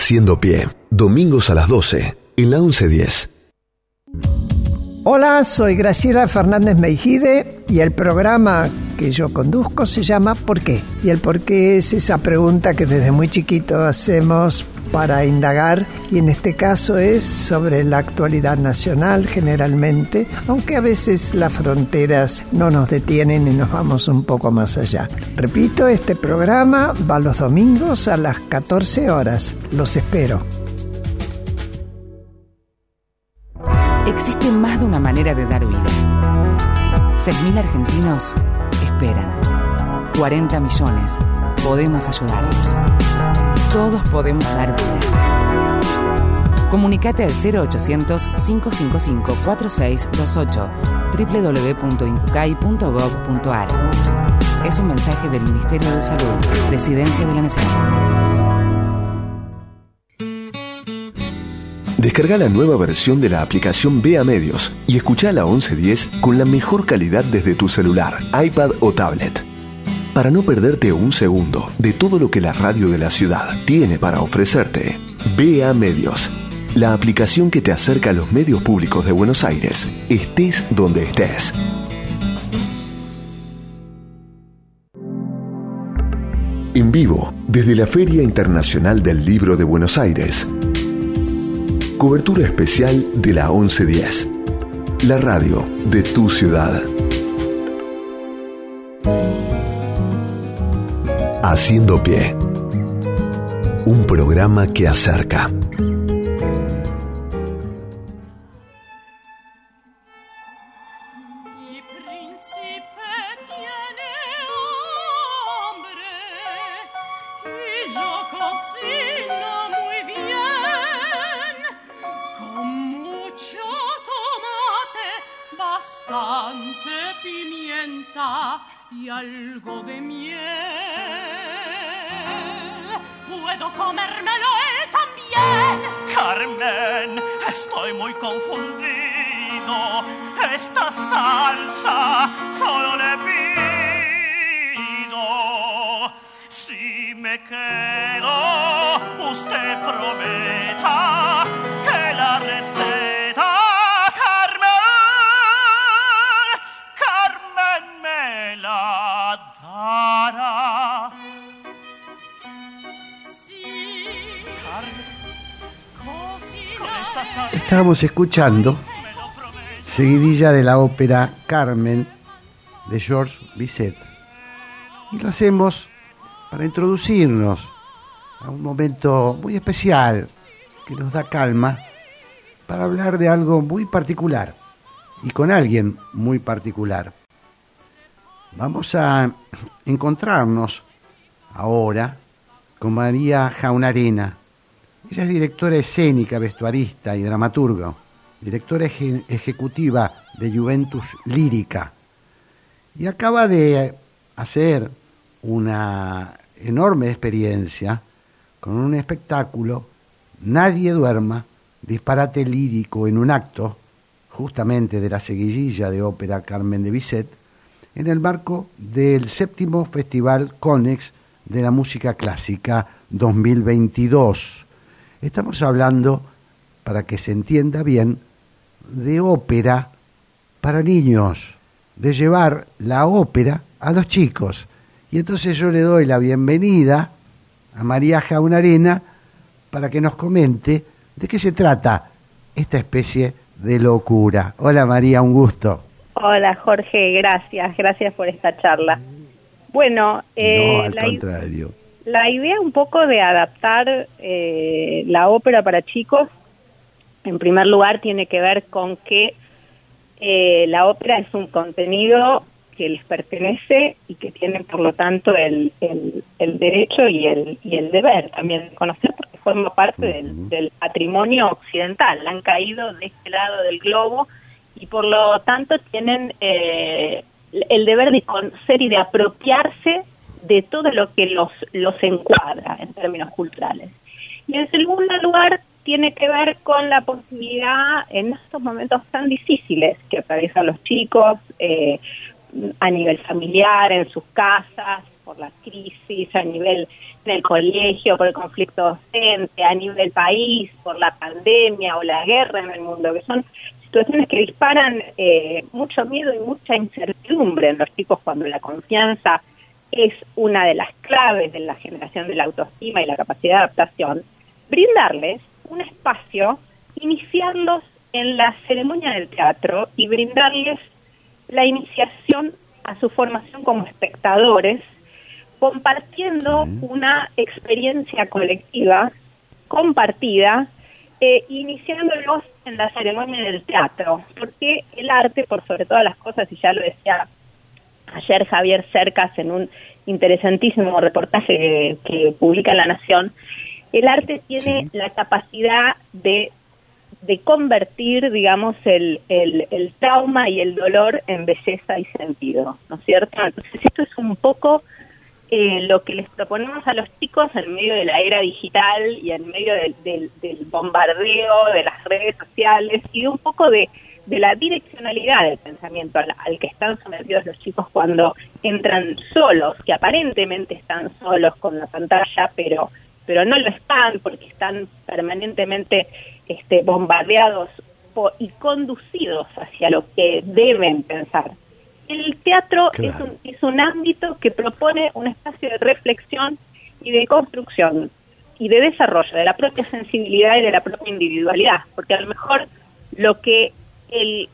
Haciendo pie, domingos a las 12, en la 1110. Hola, soy Graciela Fernández Meijide y el programa que yo conduzco se llama ¿Por qué? Y el por qué es esa pregunta que desde muy chiquito hacemos para indagar y en este caso es sobre la actualidad nacional generalmente, aunque a veces las fronteras no nos detienen y nos vamos un poco más allá. Repito, este programa va los domingos a las 14 horas. Los espero. Existe más de una manera de dar vida. 6.000 argentinos esperan. 40 millones. Podemos ayudarlos. Todos podemos dar vida. Comunicate al 0800-555-4628 www.incucay.gov.ar Es un mensaje del Ministerio de Salud, Presidencia de la Nación. Descarga la nueva versión de la aplicación Vea Medios y escucha la 1110 con la mejor calidad desde tu celular, iPad o tablet. Para no perderte un segundo de todo lo que la radio de la ciudad tiene para ofrecerte, Vea Medios, la aplicación que te acerca a los medios públicos de Buenos Aires, estés donde estés. En vivo, desde la Feria Internacional del Libro de Buenos Aires, Cobertura especial de la 1110. La radio de tu ciudad. Haciendo pie. Un programa que acerca. Escuchando seguidilla de la ópera Carmen de Georges Bizet. Y lo hacemos para introducirnos a un momento muy especial que nos da calma para hablar de algo muy particular y con alguien muy particular. Vamos a encontrarnos ahora con María Jaunarena. Ella es directora escénica, vestuarista y dramaturga, directora eje- ejecutiva de Juventus Lírica y acaba de hacer una enorme experiencia con un espectáculo Nadie duerma, disparate lírico en un acto, justamente de la seguidilla de ópera Carmen de Bizet, en el marco del séptimo Festival CONEX de la Música Clásica 2022. Estamos hablando, para que se entienda bien, de ópera para niños, de llevar la ópera a los chicos. Y entonces yo le doy la bienvenida a María Jaunarena para que nos comente de qué se trata esta especie de locura. Hola María, un gusto. Hola Jorge, gracias, gracias por esta charla. Bueno, eh, no, al la, contrario. La idea un poco de adaptar eh, la ópera para chicos, en primer lugar, tiene que ver con que eh, la ópera es un contenido que les pertenece y que tienen, por lo tanto, el, el, el derecho y el, y el deber también de conocer, porque forma parte del, del patrimonio occidental. Han caído de este lado del globo y, por lo tanto, tienen eh, el deber de conocer y de apropiarse de todo lo que los, los encuadra en términos culturales. Y en segundo lugar, tiene que ver con la posibilidad en estos momentos tan difíciles que atraviesan los chicos eh, a nivel familiar, en sus casas, por la crisis, a nivel en el colegio, por el conflicto docente, a nivel país, por la pandemia o la guerra en el mundo, que son situaciones que disparan eh, mucho miedo y mucha incertidumbre en los chicos cuando la confianza es una de las claves de la generación de la autoestima y la capacidad de adaptación, brindarles un espacio, iniciarlos en la ceremonia del teatro y brindarles la iniciación a su formación como espectadores, compartiendo una experiencia colectiva compartida, eh, iniciándolos en la ceremonia del teatro, porque el arte, por sobre todas las cosas, y ya lo decía ayer Javier Cercas en un interesantísimo reportaje que, que publica La Nación, el arte tiene la capacidad de, de convertir, digamos, el, el, el trauma y el dolor en belleza y sentido, ¿no es cierto? Entonces esto es un poco eh, lo que les proponemos a los chicos en medio de la era digital y en medio del, del, del bombardeo de las redes sociales y un poco de, de la direccionalidad del pensamiento al, al, que están sometidos los chicos cuando entran solos, que aparentemente están solos con la pantalla, pero pero no lo están porque están permanentemente este, bombardeados y conducidos hacia lo que deben pensar. El teatro claro. es, un, es un ámbito que propone un espacio de reflexión y de construcción y de desarrollo de la propia sensibilidad y de la propia individualidad, porque a lo mejor lo que el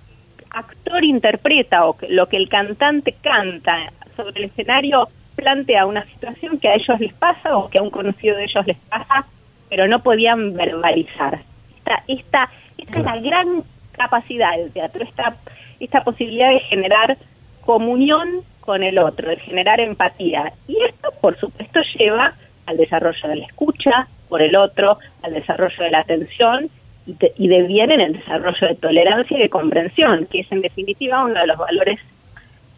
actor interpreta o lo que el cantante canta sobre el escenario plantea una situación que a ellos les pasa o que a un conocido de ellos les pasa, pero no podían verbalizar. Esta, esta, esta es la gran capacidad del teatro, esta, esta posibilidad de generar comunión con el otro, de generar empatía. Y esto, por supuesto, lleva al desarrollo de la escucha por el otro, al desarrollo de la atención y, te, y deviene en el desarrollo de tolerancia y de comprensión, que es en definitiva uno de los valores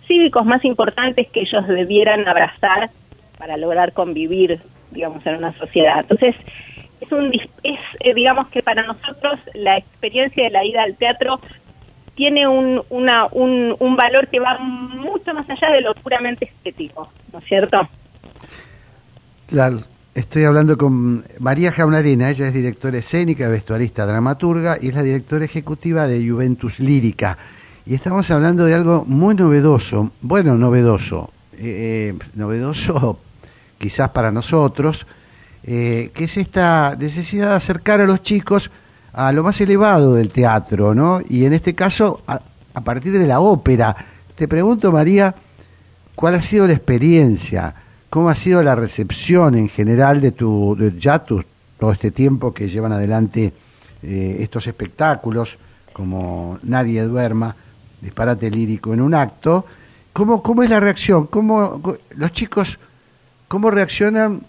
cívicos más importantes que ellos debieran abrazar para lograr convivir, digamos, en una sociedad. Entonces, es un es eh, digamos que para nosotros la experiencia de la ida al teatro tiene un, una, un, un valor que va mucho más allá de lo puramente estético, ¿no es cierto? Claro. Estoy hablando con María Jaunarena, ella es directora escénica, vestuarista, dramaturga y es la directora ejecutiva de Juventus Lírica y estamos hablando de algo muy novedoso, bueno, novedoso, eh, novedoso quizás para nosotros, eh, que es esta necesidad de acercar a los chicos a lo más elevado del teatro, ¿no? Y en este caso, a, a partir de la ópera. Te pregunto, María, ¿cuál ha sido la experiencia? ¿Cómo ha sido la recepción en general de tu, de ya tu, todo este tiempo que llevan adelante eh, estos espectáculos, como Nadie Duerma? disparate lírico en un acto, ¿cómo, cómo es la reacción? ¿Cómo los chicos cómo reaccionan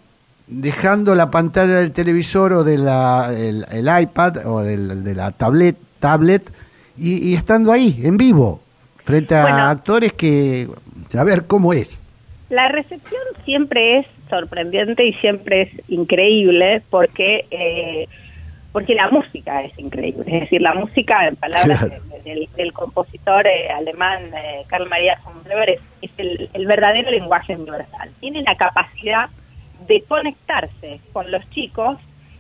dejando la pantalla del televisor o de la, el, el iPad o del, de la tablet, tablet y, y, estando ahí, en vivo, frente a bueno, actores que... A ver, ¿cómo es? La recepción siempre es sorprendente y siempre es increíble porque... Eh, porque la música es increíble, es decir, la música, en palabras Claro. del, del compositor eh, alemán eh, Karl Maria von Weber, es, es el, el verdadero lenguaje universal. Tiene la capacidad de conectarse con los chicos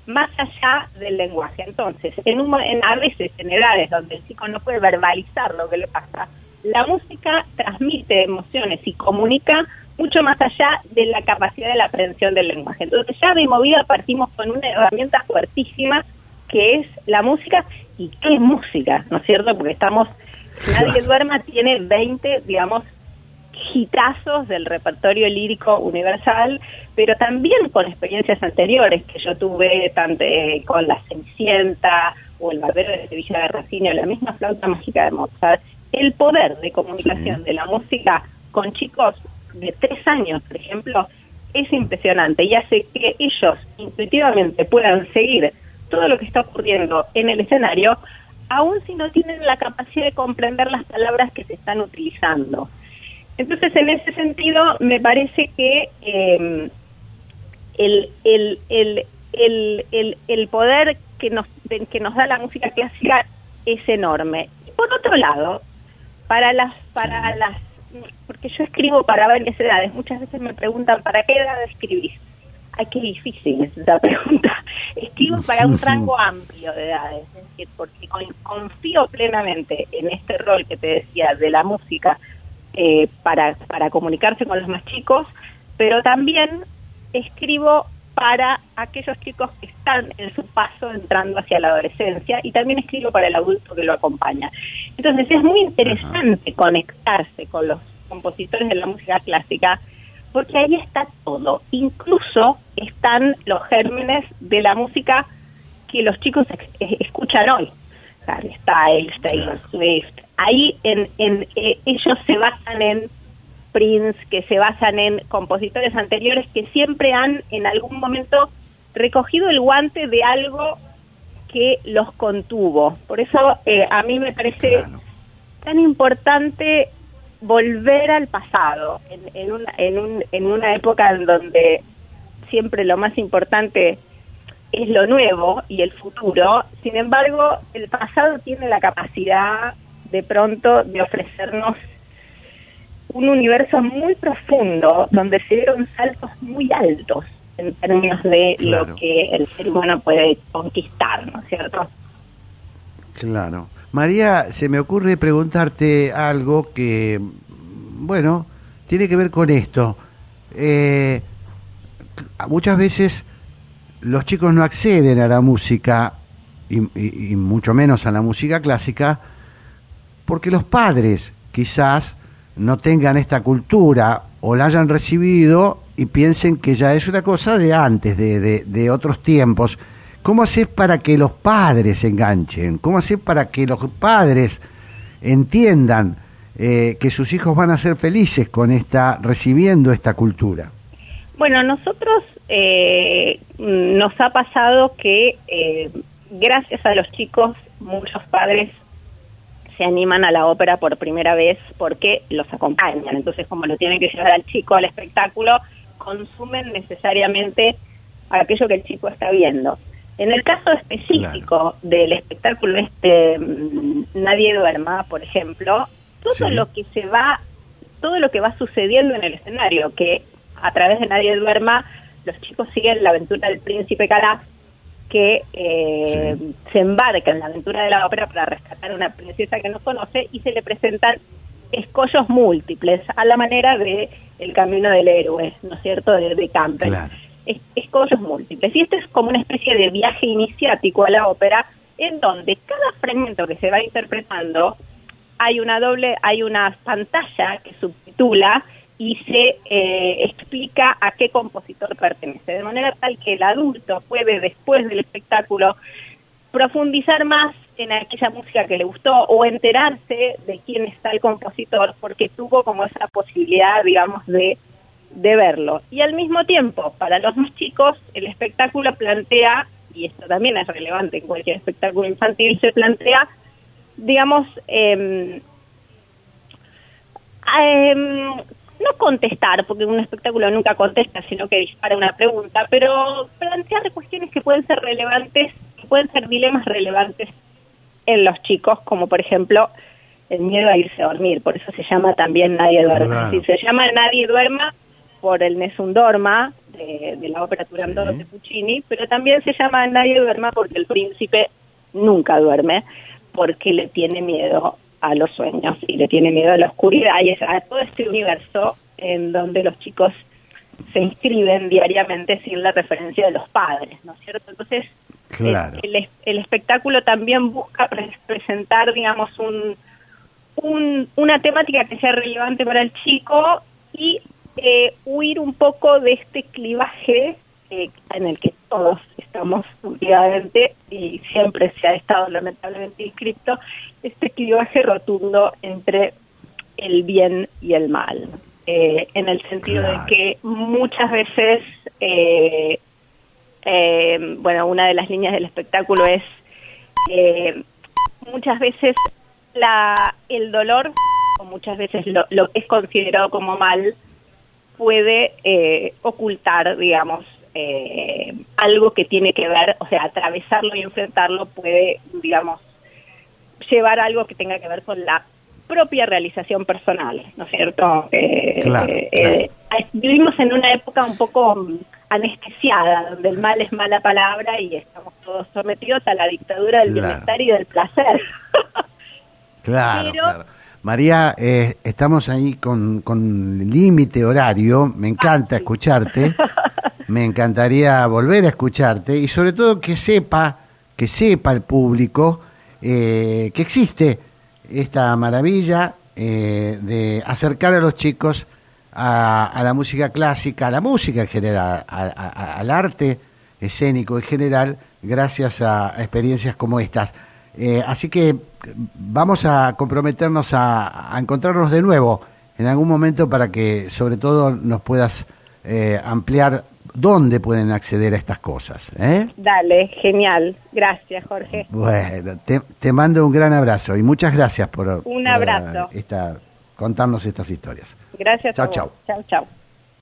más allá del lenguaje. Entonces, en, un, en a veces en edades donde el chico no puede verbalizar lo que le pasa, la música transmite emociones y comunica mucho más allá de la capacidad de la aprehensión del lenguaje. Entonces, ya de movida partimos con una herramienta fuertísima que es la música y qué es música, ¿no es cierto? Porque estamos, Nadie Duerma tiene 20, digamos, hitazos del repertorio lírico universal, pero también con experiencias anteriores que yo tuve, tanto eh, con La Cenicienta o El Barbero de Sevilla de Rossini o la misma flauta mágica de Mozart, el poder de comunicación de la música con chicos de tres años, por ejemplo, es impresionante y hace que ellos intuitivamente puedan seguir todo lo que está ocurriendo en el escenario, aun si no tienen la capacidad de comprender las palabras que se están utilizando. Entonces, en ese sentido, me parece que eh, el, el, el, el, el, el poder que nos, que nos da la música clásica es enorme. Y por otro lado, para las, para las, porque yo escribo para varias edades, muchas veces me preguntan, ¿para qué edad escribís? Ay, qué difícil es esa pregunta. Escribo para un rango amplio de edades, es decir, porque con- confío plenamente en este rol que te decía de la música eh, para, para comunicarse con los más chicos, pero también escribo para aquellos chicos que están en su paso entrando hacia la adolescencia y también escribo para el adulto que lo acompaña. Entonces es muy interesante conectarse con los compositores de la música clásica porque ahí está todo, incluso están los gérmenes de la música que los chicos escuchan hoy. Harry Styles, Taylor Swift. Ahí en, en, eh, ellos se basan en Prince, que se basan en compositores anteriores que siempre han en algún momento recogido el guante de algo que los contuvo. Por eso eh, a mí me parece tan importante volver al pasado, en, en, una, en, un, en una época en donde siempre lo más importante es lo nuevo y el futuro. Sin embargo, el pasado tiene la capacidad de pronto de ofrecernos un universo muy profundo donde se dieron saltos muy altos en términos de Claro. lo que el ser humano puede conquistar, ¿no es cierto? Claro. María, se me ocurre preguntarte algo que, bueno, tiene que ver con esto. Eh, muchas veces los chicos no acceden a la música, y, y- y mucho menos a la música clásica, porque los padres quizás no tengan esta cultura o la hayan recibido y piensen que ya es una cosa de antes, de, de- otros tiempos. ¿Cómo haces para que los padres se enganchen? ¿Cómo haces para que los padres entiendan eh, que sus hijos van a ser felices con esta, recibiendo esta cultura? Bueno, nosotros eh, nos ha pasado que eh, gracias a los chicos muchos padres se animan a la ópera por primera vez porque los acompañan. Entonces, como lo tienen que llevar al chico al espectáculo, consumen necesariamente aquello que el chico está viendo. En el caso específico del espectáculo este mm, Nadie duerma, por ejemplo, todo Sí. lo que se va, todo lo que va sucediendo en el escenario, que a través de Nadie duerma los chicos siguen la aventura del príncipe Calaf, que eh, se embarca en la aventura de la ópera para rescatar a una princesa que no conoce y se le presentan escollos múltiples a la manera de El camino del héroe, ¿no es cierto?, de, de Campbell. Es- escollos múltiples. Y esto es como una especie de viaje iniciático a la ópera en donde cada fragmento que se va interpretando hay una doble, hay una pantalla que subtitula y se eh, explica a qué compositor pertenece, de manera tal que el adulto puede después del espectáculo profundizar más en aquella música que le gustó o enterarse de quién está el compositor porque tuvo como esa posibilidad, digamos, de, de verlo. Y al mismo tiempo, para los más chicos, el espectáculo plantea, y esto también es relevante en cualquier espectáculo infantil, se plantea, digamos, em, em, no contestar, porque un espectáculo nunca contesta, sino que dispara una pregunta, pero plantear cuestiones que pueden ser relevantes y pueden ser dilemas relevantes en los chicos, como por ejemplo el miedo a irse a dormir, por eso se llama también Nadie duerma. Claro. Si se llama Nadie duerma por el Nessun Dorma de, de la ópera Turandot de Puccini, pero también se llama Nadie duerma porque el príncipe nunca duerme, porque le tiene miedo a los sueños y le tiene miedo a la oscuridad y es a todo este universo en donde los chicos se inscriben diariamente sin la referencia de los padres, ¿no es cierto? Entonces, Claro. el, el- el espectáculo también busca pre- presentar, digamos, un, un- una temática que sea relevante para el chico y eh, huir un poco de este clivaje eh, en el que todos estamos últimamente y siempre se ha estado lamentablemente inscrito, este clivaje rotundo entre el bien y el mal. Eh, en el sentido Claro. de que muchas veces eh, eh, bueno, una de las líneas del espectáculo es eh, muchas veces la, el dolor, o muchas veces lo, lo que es considerado como mal, puede eh, ocultar, digamos, eh, algo que tiene que ver, o sea, atravesarlo y enfrentarlo puede, digamos, llevar algo que tenga que ver con la propia realización personal, ¿no es cierto? Eh, Claro, eh, claro. eh, vivimos en una época un poco anestesiada, donde el mal es mala palabra y estamos todos sometidos a la dictadura del Claro. bienestar y del placer. Claro, Pero- claro. María, eh, estamos ahí con, con límite horario. Me encanta escucharte. Me encantaría volver a escucharte y sobre todo que sepa, que sepa el público eh, que existe esta maravilla eh, de acercar a los chicos a, a la música clásica, a la música en general, a- al arte escénico en general, gracias a experiencias como estas. Eh, así que vamos a comprometernos a, encontrarnos de nuevo en algún momento para que sobre todo nos puedas ampliar dónde pueden acceder a estas cosas. ¿eh? Dale, genial. Gracias, Jorge. Bueno, te, te mando un gran abrazo y muchas gracias por, Un por, abrazo. esta- contarnos estas historias. Gracias. Chao, chao. Chao, chao.